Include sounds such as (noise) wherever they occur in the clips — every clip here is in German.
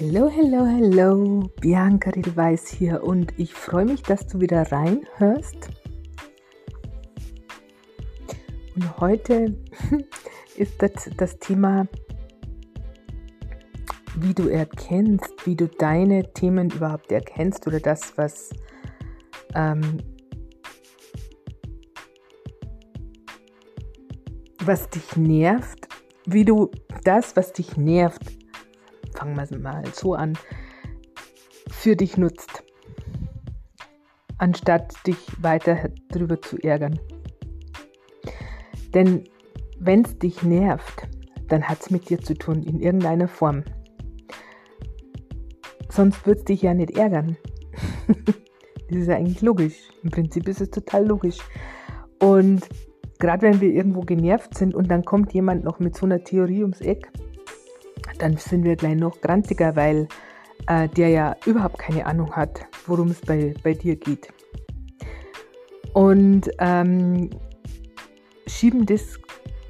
Hello, hello, hello, Bianca Riedeweiß hier und ich freue mich, dass du wieder reinhörst. Und heute (laughs) ist das, das Thema, wie du erkennst, wie du deine Themen überhaupt erkennst oder das, was ähm, was dich nervt, wie du das, was dich nervt, fangen wir mal so an, für dich nutzt, anstatt dich weiter darüber zu ärgern. Denn wenn es dich nervt, dann hat es mit dir zu tun, in irgendeiner Form. Sonst würde es dich ja nicht ärgern. (laughs) das ist ja eigentlich logisch. Im Prinzip ist es total logisch. Und gerade wenn wir irgendwo genervt sind und dann kommt jemand noch mit so einer Theorie ums Eck, dann sind wir gleich noch grantiger, weil äh, der ja überhaupt keine Ahnung hat, worum es bei, bei dir geht. Und ähm, schieben das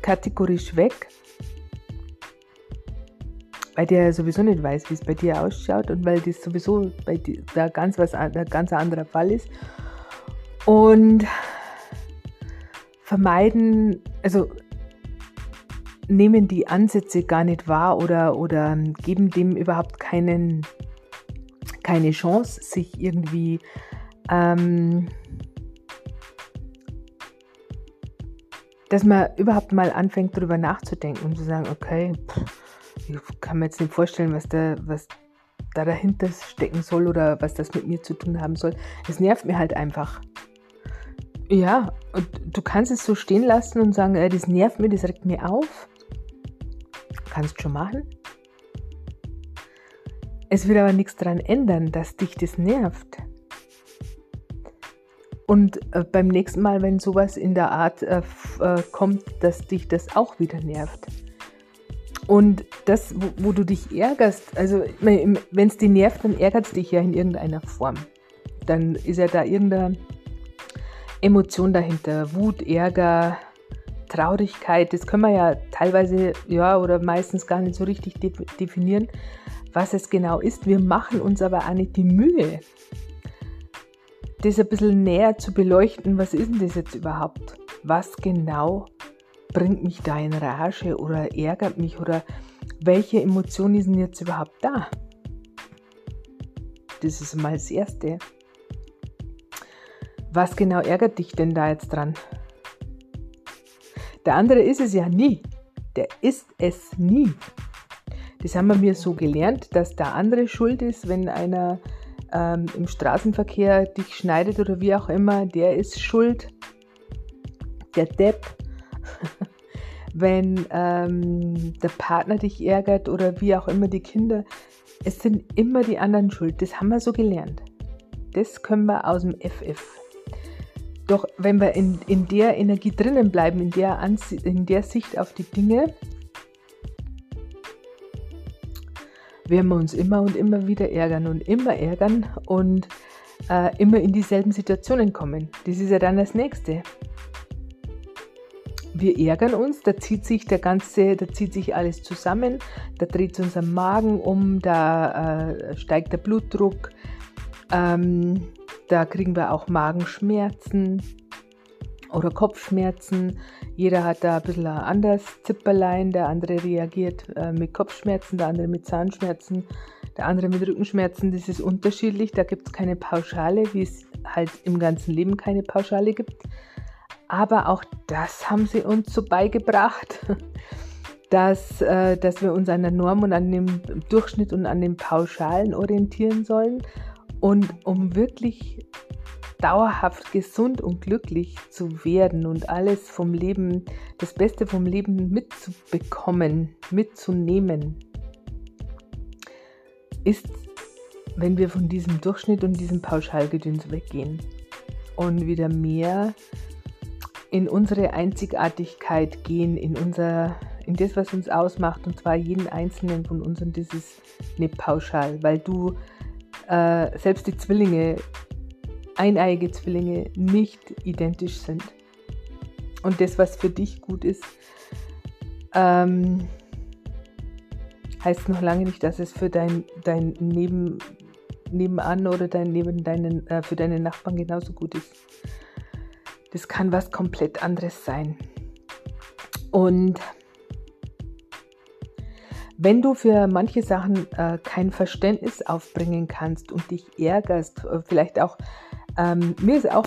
kategorisch weg, weil der ja sowieso nicht weiß, wie es bei dir ausschaut und weil das sowieso bei dir da ganz was ein ganz anderer Fall ist. Und vermeiden, also nehmen die Ansätze gar nicht wahr oder, oder geben dem überhaupt keinen, keine Chance, sich irgendwie ähm, dass man überhaupt mal anfängt, darüber nachzudenken und zu sagen, okay, ich kann mir jetzt nicht vorstellen, was da, was da dahinter stecken soll oder was das mit mir zu tun haben soll. Es nervt mir halt einfach. Ja, und du kannst es so stehen lassen und sagen, äh, das nervt mir, das regt mir auf. Kannst schon machen. Es wird aber nichts daran ändern, dass dich das nervt. Und äh, beim nächsten Mal, wenn sowas in der Art äh, äh, kommt, dass dich das auch wieder nervt. Und das, wo, wo du dich ärgerst, also wenn es dich nervt, dann ärgert es dich ja in irgendeiner Form. Dann ist ja da irgendeine Emotion dahinter. Wut, Ärger, Traurigkeit, das können wir ja teilweise, ja, oder meistens gar nicht so richtig de definieren, was es genau ist. Wir machen uns aber auch nicht die Mühe, das ein bisschen näher zu beleuchten. Was ist denn das jetzt überhaupt? Was genau bringt mich da in Rage oder ärgert mich oder welche Emotionen denn jetzt überhaupt da? Das ist mal das Erste. Was genau ärgert dich denn da jetzt dran? Der andere ist es ja nie. Der ist es nie. Das haben wir mir so gelernt, dass der andere schuld ist, wenn einer ähm, im Straßenverkehr dich schneidet oder wie auch immer, der ist schuld. Der Depp. (laughs) wenn ähm, der Partner dich ärgert oder wie auch immer die Kinder. Es sind immer die anderen schuld. Das haben wir so gelernt. Das können wir aus dem FF. Doch wenn wir in, in der Energie drinnen bleiben, in der, in der Sicht auf die Dinge, werden wir uns immer und immer wieder ärgern und immer ärgern und äh, immer in dieselben Situationen kommen. Das ist ja dann das Nächste. Wir ärgern uns, da zieht sich der ganze, da zieht sich alles zusammen, da dreht unser Magen um, da äh, steigt der Blutdruck, ähm, da kriegen wir auch Magenschmerzen oder Kopfschmerzen. Jeder hat da ein bisschen ein anderes Zipperlein. Der andere reagiert äh, mit Kopfschmerzen, der andere mit Zahnschmerzen, der andere mit Rückenschmerzen. Das ist unterschiedlich. Da gibt es keine Pauschale, wie es halt im ganzen Leben keine Pauschale gibt. Aber auch das haben sie uns so beigebracht, (laughs) dass, äh, dass wir uns an der Norm und an dem Durchschnitt und an den Pauschalen orientieren sollen. Und um wirklich dauerhaft gesund und glücklich zu werden und alles vom Leben, das Beste vom Leben mitzubekommen, mitzunehmen, ist, wenn wir von diesem Durchschnitt und diesem Pauschalgedöns weggehen und wieder mehr in unsere Einzigartigkeit gehen, in unser in das, was uns ausmacht, und zwar jeden einzelnen von uns, und das ist nicht pauschal, weil du äh, selbst die Zwillinge, eineiige Zwillinge, nicht identisch sind. Und das, was für dich gut ist, ähm, heißt noch lange nicht, dass es für dein, dein Neben, Nebenan oder dein, neben deinen, äh, für deine Nachbarn genauso gut ist. Das kann was komplett anderes sein. Und wenn du für manche Sachen äh, kein Verständnis aufbringen kannst und dich ärgerst, äh, vielleicht auch, ähm, mir ist auch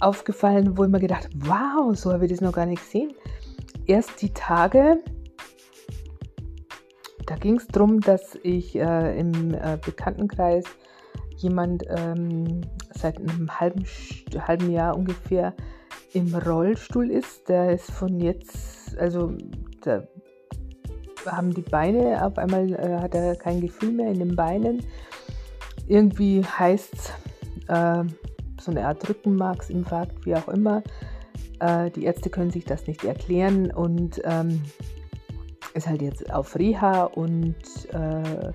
aufgefallen, wo ich mir gedacht, wow, so habe ich das noch gar nicht gesehen. Erst die Tage, da ging es darum, dass ich äh, im äh, Bekanntenkreis jemand ähm, seit einem halben, halben Jahr ungefähr im Rollstuhl ist. Der ist von jetzt, also da haben die Beine, auf einmal äh, hat er kein Gefühl mehr in den Beinen. Irgendwie heißt es äh, so eine Art Rückenmarksinfarkt, wie auch immer. Äh, die Ärzte können sich das nicht erklären und ähm, ist halt jetzt auf Reha und äh,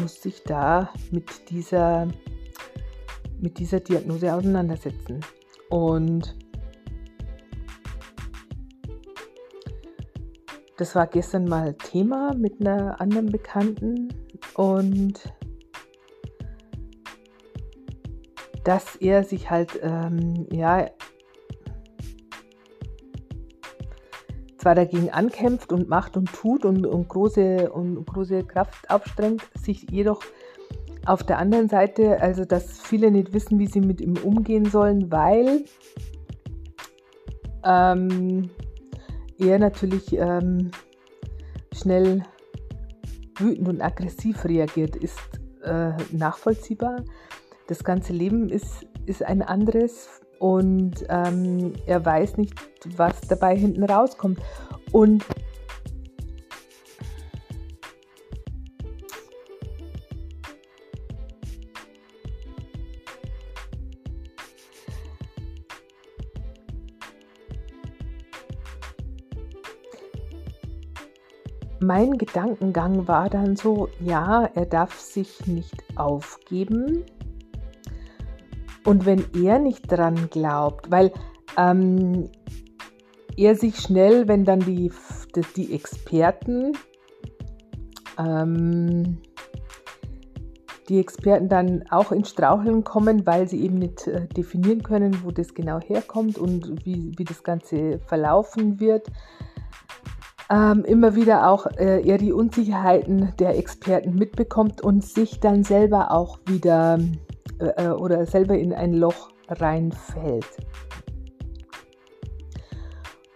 muss sich da mit dieser, mit dieser Diagnose auseinandersetzen. Und das war gestern mal Thema mit einer anderen Bekannten und dass er sich halt, ähm, ja, zwar dagegen ankämpft und macht und tut und, und, große, und große Kraft aufstrengt, sich jedoch auf der anderen Seite, also dass viele nicht wissen, wie sie mit ihm umgehen sollen, weil ähm, er natürlich ähm, schnell wütend und aggressiv reagiert, ist äh, nachvollziehbar. Das ganze Leben ist, ist ein anderes und ähm, er weiß nicht, was dabei hinten rauskommt. Und mein Gedankengang war dann so, ja, er darf sich nicht aufgeben. Und wenn er nicht dran glaubt, weil ähm, er sich schnell, wenn dann die, die Experten, ähm, die Experten dann auch ins Straucheln kommen, weil sie eben nicht äh, definieren können, wo das genau herkommt und wie, wie das Ganze verlaufen wird. Ähm, immer wieder auch äh, er die Unsicherheiten der Experten mitbekommt und sich dann selber auch wieder äh, oder selber in ein Loch reinfällt.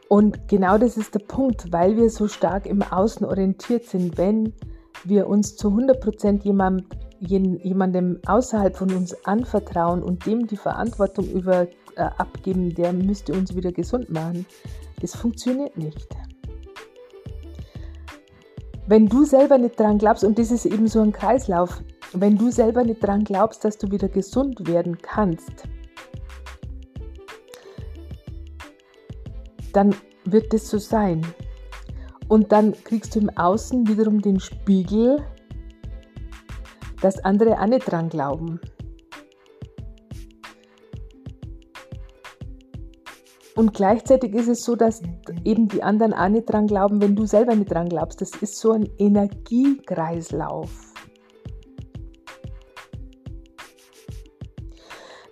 Und genau das ist der Punkt, weil wir so stark im Außen orientiert sind, wenn wir uns zu 100% jemand, jemandem außerhalb von uns anvertrauen und dem die Verantwortung über, äh, abgeben, der müsste uns wieder gesund machen. Das funktioniert nicht. Wenn du selber nicht dran glaubst, und das ist eben so ein Kreislauf, wenn du selber nicht dran glaubst, dass du wieder gesund werden kannst, dann wird es so sein. Und dann kriegst du im Außen wiederum den Spiegel, dass andere auch nicht dran glauben. Und gleichzeitig ist es so, dass eben die anderen auch nicht dran glauben, wenn du selber nicht dran glaubst. Das ist so ein Energiekreislauf.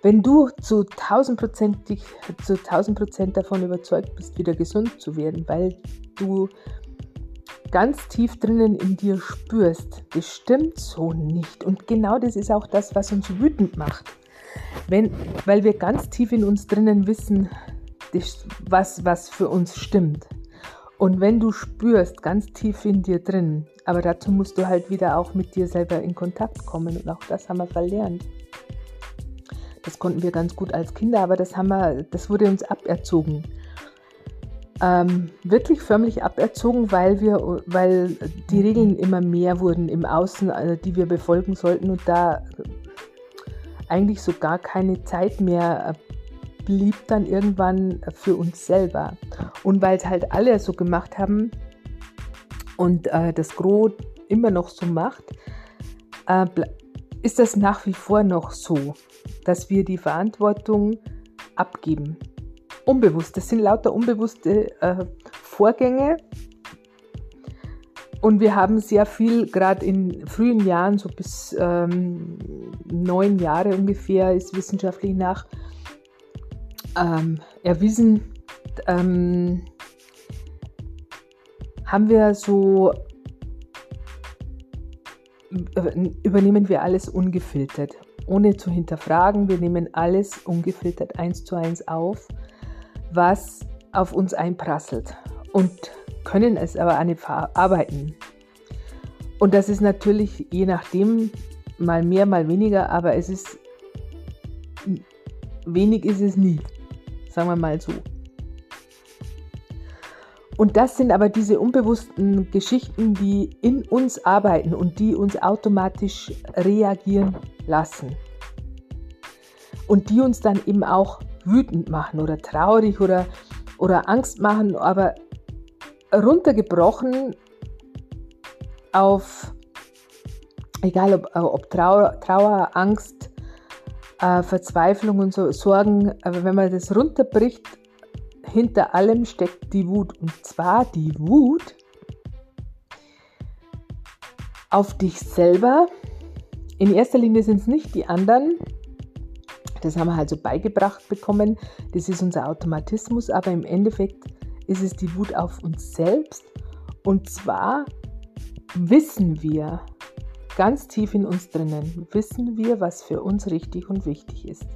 Wenn du zu 1000%, zu 1000 davon überzeugt bist, wieder gesund zu werden, weil du ganz tief drinnen in dir spürst, das stimmt so nicht. Und genau das ist auch das, was uns wütend macht. Wenn, weil wir ganz tief in uns drinnen wissen, das, was, was für uns stimmt. Und wenn du spürst, ganz tief in dir drin, aber dazu musst du halt wieder auch mit dir selber in Kontakt kommen und auch das haben wir verlernt. Das konnten wir ganz gut als Kinder, aber das, haben wir, das wurde uns aberzogen. Ähm, wirklich förmlich aberzogen, weil, wir, weil die Regeln immer mehr wurden im Außen, äh, die wir befolgen sollten und da eigentlich so gar keine Zeit mehr äh, blieb dann irgendwann für uns selber. Und weil es halt alle so gemacht haben und äh, das Gros immer noch so macht, äh, ist das nach wie vor noch so dass wir die Verantwortung abgeben. Unbewusst, das sind lauter unbewusste äh, Vorgänge, und wir haben sehr viel, gerade in frühen Jahren, so bis ähm, neun Jahre ungefähr, ist wissenschaftlich nach ähm, erwiesen, ähm, haben wir so, übernehmen wir alles ungefiltert, ohne zu hinterfragen. Wir nehmen alles ungefiltert eins zu eins auf, was auf uns einprasselt. Und können es aber nicht verarbeiten. Und das ist natürlich je nachdem mal mehr, mal weniger, aber es ist wenig ist es nie, sagen wir mal so. Und das sind aber diese unbewussten Geschichten, die in uns arbeiten und die uns automatisch reagieren lassen. Und die uns dann eben auch wütend machen oder traurig oder, oder Angst machen, aber runtergebrochen auf, egal ob, ob Trauer, Trauer Angst, äh, Verzweiflung und so Sorgen, aber wenn man das runterbricht, hinter allem steckt die Wut. Und zwar die Wut auf dich selber. In erster Linie sind es nicht die anderen. Das haben wir halt so beigebracht bekommen. Das ist unser Automatismus. Aber im Endeffekt ist es die Wut auf uns selbst. Und zwar wissen wir, ganz tief in uns drinnen, wissen wir, was für uns richtig und wichtig ist.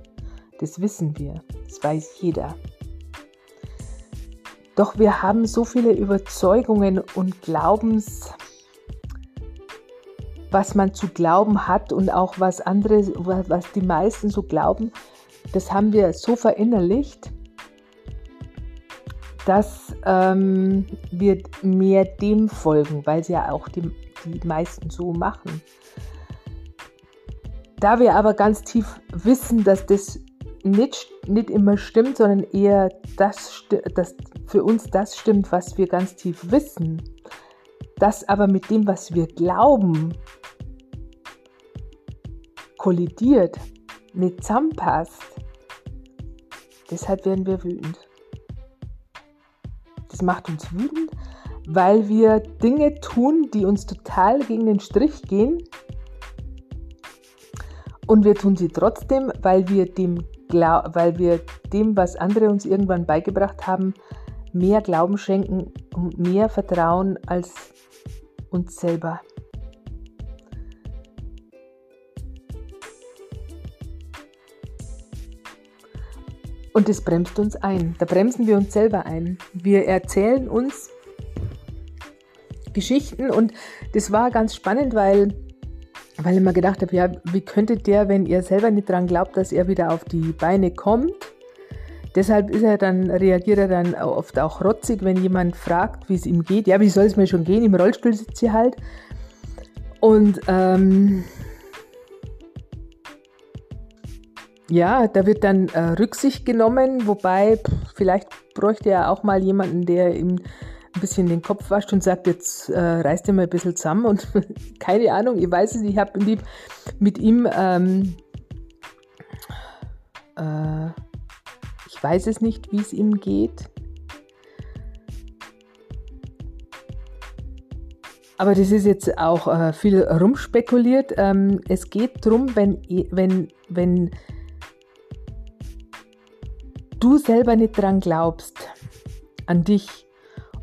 Das wissen wir. Das weiß jeder. Doch wir haben so viele Überzeugungen und Glaubens, was man zu glauben hat und auch was andere, was die meisten so glauben, das haben wir so verinnerlicht, dass ähm, wir mehr dem folgen, weil sie ja auch die, die meisten so machen. Da wir aber ganz tief wissen, dass das nicht, nicht immer stimmt, sondern eher das, das für uns das stimmt, was wir ganz tief wissen, das aber mit dem, was wir glauben, kollidiert, nicht zusammenpasst, deshalb werden wir wütend. Das macht uns wütend, weil wir Dinge tun, die uns total gegen den Strich gehen. Und wir tun sie trotzdem, weil wir dem, weil wir dem, was andere uns irgendwann beigebracht haben, mehr Glauben schenken und mehr Vertrauen als uns selber. Und das bremst uns ein. Da bremsen wir uns selber ein. Wir erzählen uns Geschichten und das war ganz spannend, weil, weil ich mir gedacht habe, ja, wie könnte der, wenn ihr selber nicht dran glaubt, dass er wieder auf die Beine kommt? Deshalb ist er dann, reagiert er dann oft auch rotzig, wenn jemand fragt, wie es ihm geht. Ja, wie soll es mir schon gehen? Im Rollstuhl sitzt sie halt. Und ähm, ja, da wird dann äh, Rücksicht genommen, wobei pff, vielleicht bräuchte er auch mal jemanden, der ihm ein bisschen den Kopf wascht und sagt, jetzt äh, reißt er mal ein bisschen zusammen und (laughs) keine Ahnung, ich weiß es, ich habe mit ihm, ähm, äh, ich weiß es nicht, wie es ihm geht. Aber das ist jetzt auch äh, viel rumspekuliert. Ähm, es geht darum, wenn, wenn, wenn du selber nicht dran glaubst, an dich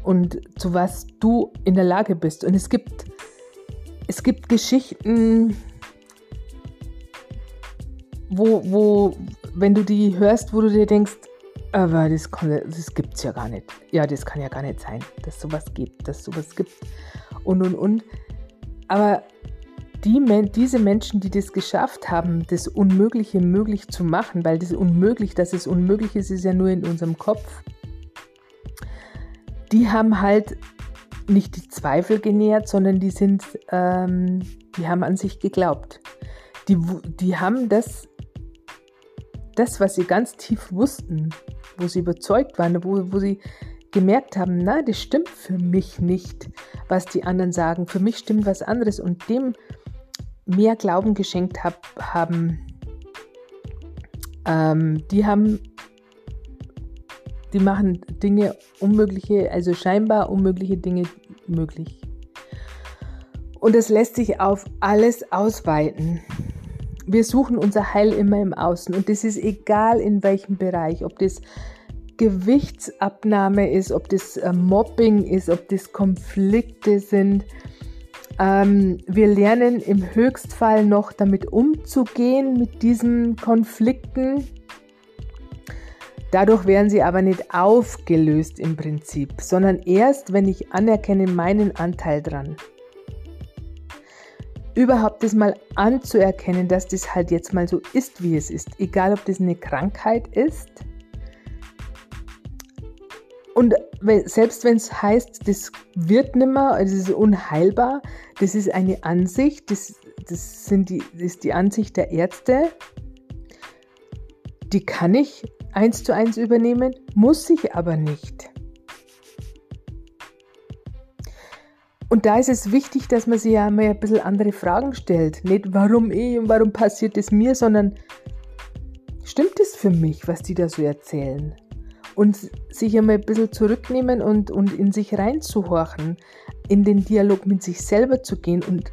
und zu was du in der Lage bist. Und es gibt, es gibt Geschichten, wo, wo, wenn du die hörst, wo du dir denkst, aber das, das gibt es ja gar nicht. Ja, das kann ja gar nicht sein, dass sowas gibt, dass sowas gibt und und und. Aber die, diese Menschen, die das geschafft haben, das Unmögliche möglich zu machen, weil das Unmöglich, dass es unmöglich ist, ist ja nur in unserem Kopf, die haben halt nicht die Zweifel genährt, sondern die sind, ähm, die haben an sich geglaubt. Die, die haben das, das, was sie ganz tief wussten, wo sie überzeugt waren, wo, wo sie gemerkt haben, na, das stimmt für mich nicht, was die anderen sagen. Für mich stimmt was anderes. Und dem mehr Glauben geschenkt hab, haben, ähm, die haben, die machen Dinge unmögliche, also scheinbar unmögliche Dinge möglich. Und es lässt sich auf alles ausweiten. Wir suchen unser Heil immer im Außen und das ist egal in welchem Bereich, ob das Gewichtsabnahme ist, ob das äh, Mobbing ist, ob das Konflikte sind. Ähm, wir lernen im Höchstfall noch damit umzugehen mit diesen Konflikten. Dadurch werden sie aber nicht aufgelöst im Prinzip, sondern erst, wenn ich anerkenne meinen Anteil dran. Überhaupt das mal anzuerkennen, dass das halt jetzt mal so ist, wie es ist. Egal, ob das eine Krankheit ist und selbst wenn es heißt, das wird nimmer, es ist unheilbar, das ist eine Ansicht, das, das, sind die, das ist die Ansicht der Ärzte, die kann ich eins zu eins übernehmen, muss ich aber nicht. Und da ist es wichtig, dass man sich ja mal ein bisschen andere Fragen stellt. Nicht warum ich und warum passiert es mir, sondern stimmt es für mich, was die da so erzählen? und sich einmal ein bisschen zurücknehmen und, und in sich reinzuhorchen, in den Dialog mit sich selber zu gehen und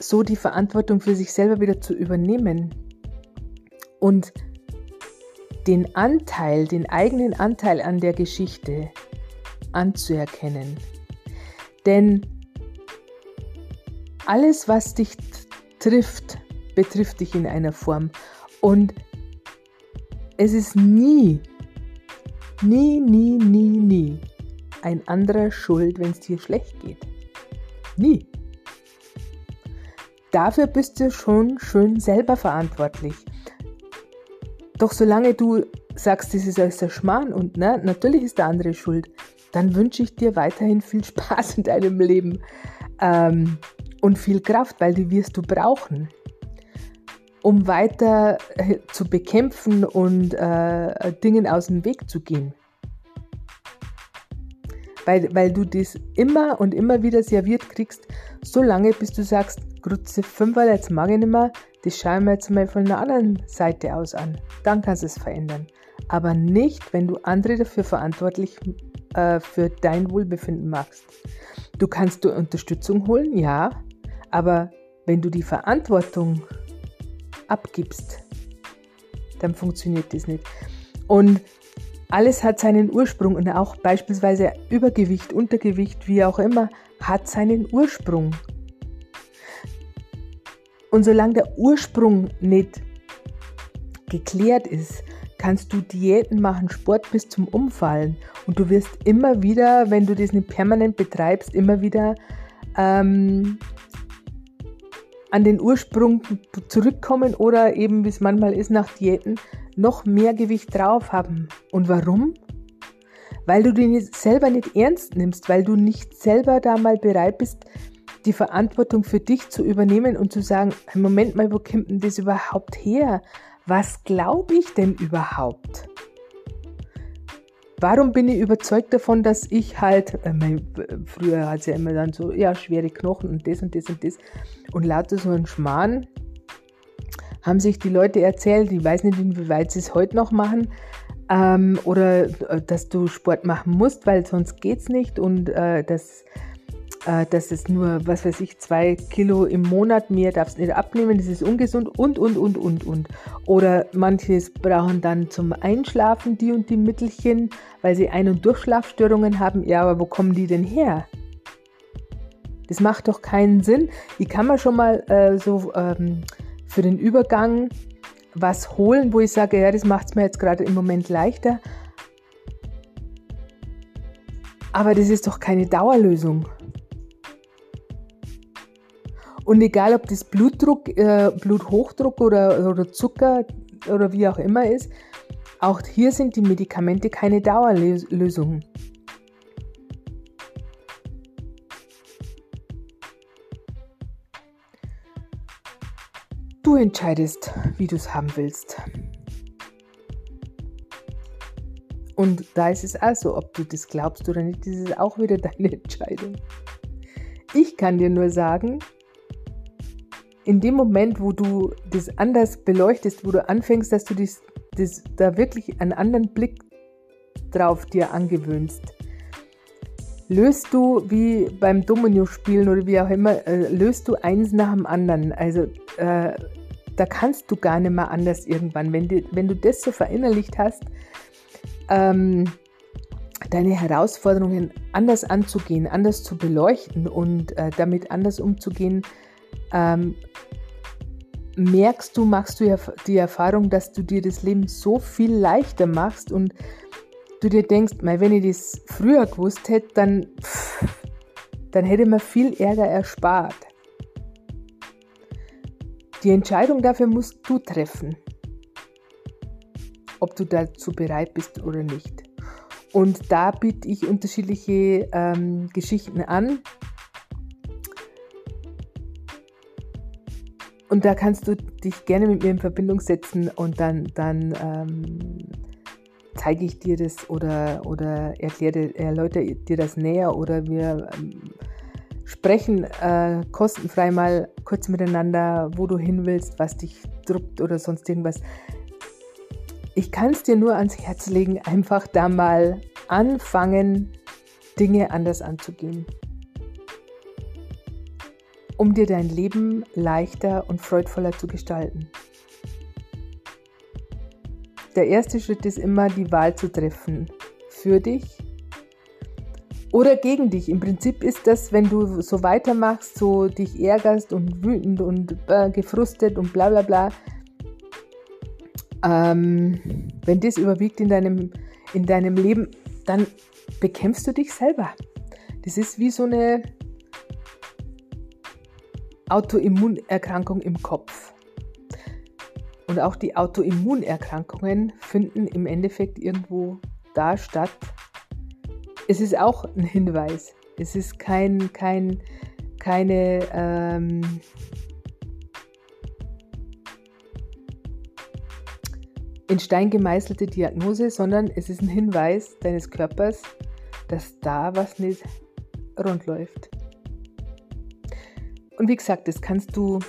so die Verantwortung für sich selber wieder zu übernehmen und den Anteil, den eigenen Anteil an der Geschichte anzuerkennen. Denn alles, was dich trifft, betrifft dich in einer Form. Und es ist nie nie, nie, nie, nie ein anderer schuld, wenn es dir schlecht geht. Nie. Dafür bist du schon schön selber verantwortlich. Doch solange du sagst, das ist alles der Schmarrn und ne, natürlich ist der andere schuld, dann wünsche ich dir weiterhin viel (laughs) Spaß in deinem Leben ähm, und viel Kraft, weil die wirst du brauchen um weiter äh, zu bekämpfen und äh, Dingen aus dem Weg zu gehen. Weil, weil du das immer und immer wieder serviert kriegst, so lange bis du sagst, Grütze 5, jetzt mag ich nicht mehr, das schauen wir jetzt mal von einer anderen Seite aus an. Dann kannst du es verändern. Aber nicht, wenn du andere dafür verantwortlich äh, für dein Wohlbefinden machst. Du kannst du Unterstützung holen, ja, aber wenn du die Verantwortung abgibst, dann funktioniert das nicht. Und alles hat seinen Ursprung und auch beispielsweise Übergewicht, Untergewicht, wie auch immer, hat seinen Ursprung. Und solange der Ursprung nicht geklärt ist, kannst du Diäten machen, Sport bis zum Umfallen. Und du wirst immer wieder, wenn du das nicht permanent betreibst, immer wieder ähm, an den Ursprung zurückkommen oder eben, wie es manchmal ist nach Diäten, noch mehr Gewicht drauf haben. Und warum? Weil du den selber nicht ernst nimmst, weil du nicht selber da mal bereit bist, die Verantwortung für dich zu übernehmen und zu sagen, Moment mal, wo kommt denn das überhaupt her? Was glaube ich denn überhaupt? Warum bin ich überzeugt davon, dass ich halt, äh, mein, früher hat es ja immer dann so, ja, schwere Knochen und das und das und das und lauter so ein Schmarrn, haben sich die Leute erzählt, ich weiß nicht, inwieweit sie es heute noch machen, ähm, oder äh, dass du Sport machen musst, weil sonst geht es nicht und äh, dass äh, dass es nur, was weiß ich, zwei Kilo im Monat mehr darfst nicht abnehmen, das ist ungesund und, und, und, und, und. Oder manches brauchen dann zum Einschlafen die und die Mittelchen, weil sie Ein- und Durchschlafstörungen haben. Ja, aber wo kommen die denn her? Das macht doch keinen Sinn. Wie kann man schon mal äh, so ähm, für den Übergang was holen, wo ich sage, ja, das macht es mir jetzt gerade im Moment leichter. Aber das ist doch keine Dauerlösung. Und egal, ob das Blutdruck, äh, Bluthochdruck oder, oder Zucker oder wie auch immer ist, auch hier sind die Medikamente keine Dauerlösung. Du entscheidest, wie du es haben willst. Und da ist es also, ob du das glaubst oder nicht, das ist auch wieder (laughs) deine Entscheidung. Ich kann dir nur sagen, in dem Moment, wo du das anders beleuchtest, wo du anfängst, dass du das, das, da wirklich einen anderen Blick drauf dir angewöhnst, löst du wie beim Domino-Spielen oder wie auch immer, äh, löst du eins nach dem anderen. Also äh, da kannst du gar nicht mehr anders irgendwann. Wenn, die, wenn du das so verinnerlicht hast, ähm, deine Herausforderungen anders anzugehen, anders zu beleuchten und äh, damit anders umzugehen, ähm, merkst du, machst du die Erfahrung, dass du dir das Leben so viel leichter machst und du dir denkst, wenn ich das früher gewusst hätte, dann, dann hätte man viel Ärger erspart. Die Entscheidung dafür musst du treffen, ob du dazu bereit bist oder nicht. Und da biete ich unterschiedliche ähm, Geschichten an. Und da kannst du dich gerne mit mir in Verbindung setzen und dann, dann ähm, zeige ich dir das oder, oder erkläre, erläutere dir das näher oder wir ähm, sprechen äh, kostenfrei mal kurz miteinander, wo du hin willst, was dich druckt oder sonst irgendwas. Ich kann es dir nur ans Herz legen, einfach da mal anfangen, Dinge anders anzugehen, um dir dein Leben leichter und freudvoller zu gestalten. Der erste Schritt ist immer die Wahl zu treffen für dich oder gegen dich. Im Prinzip ist das, wenn du so weitermachst, so dich ärgerst und wütend und äh, gefrustet und bla bla bla, ähm, wenn das überwiegt in deinem, in deinem Leben, dann bekämpfst du dich selber. Das ist wie so eine Autoimmunerkrankung im Kopf. Und auch die Autoimmunerkrankungen finden im Endeffekt irgendwo da statt. Es ist auch ein Hinweis. Es ist kein, kein, keine ähm, in Stein gemeißelte Diagnose, sondern es ist ein Hinweis deines Körpers, dass da was nicht rund läuft. Und wie gesagt, das kannst du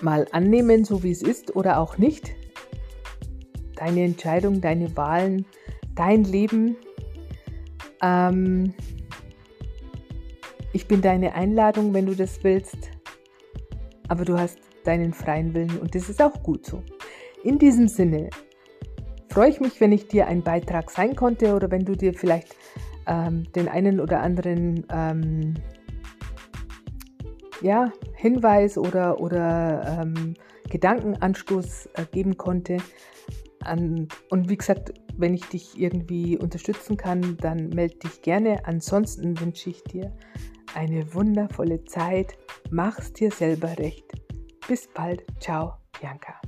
mal annehmen, so wie es ist, oder auch nicht. Deine Entscheidung, deine Wahlen, dein Leben. Ähm, ich bin deine Einladung, wenn du das willst. Aber du hast deinen freien Willen und das ist auch gut so. In diesem Sinne freue ich mich, wenn ich dir ein Beitrag sein konnte oder wenn du dir vielleicht ähm, den einen oder anderen ähm, ja, Hinweis oder, oder ähm, Gedankenanstoß äh, geben konnte. An, und wie gesagt, wenn ich dich irgendwie unterstützen kann, dann melde dich gerne. Ansonsten wünsche ich dir eine wundervolle Zeit. Mach's dir selber recht. Bis bald. Ciao, Bianca.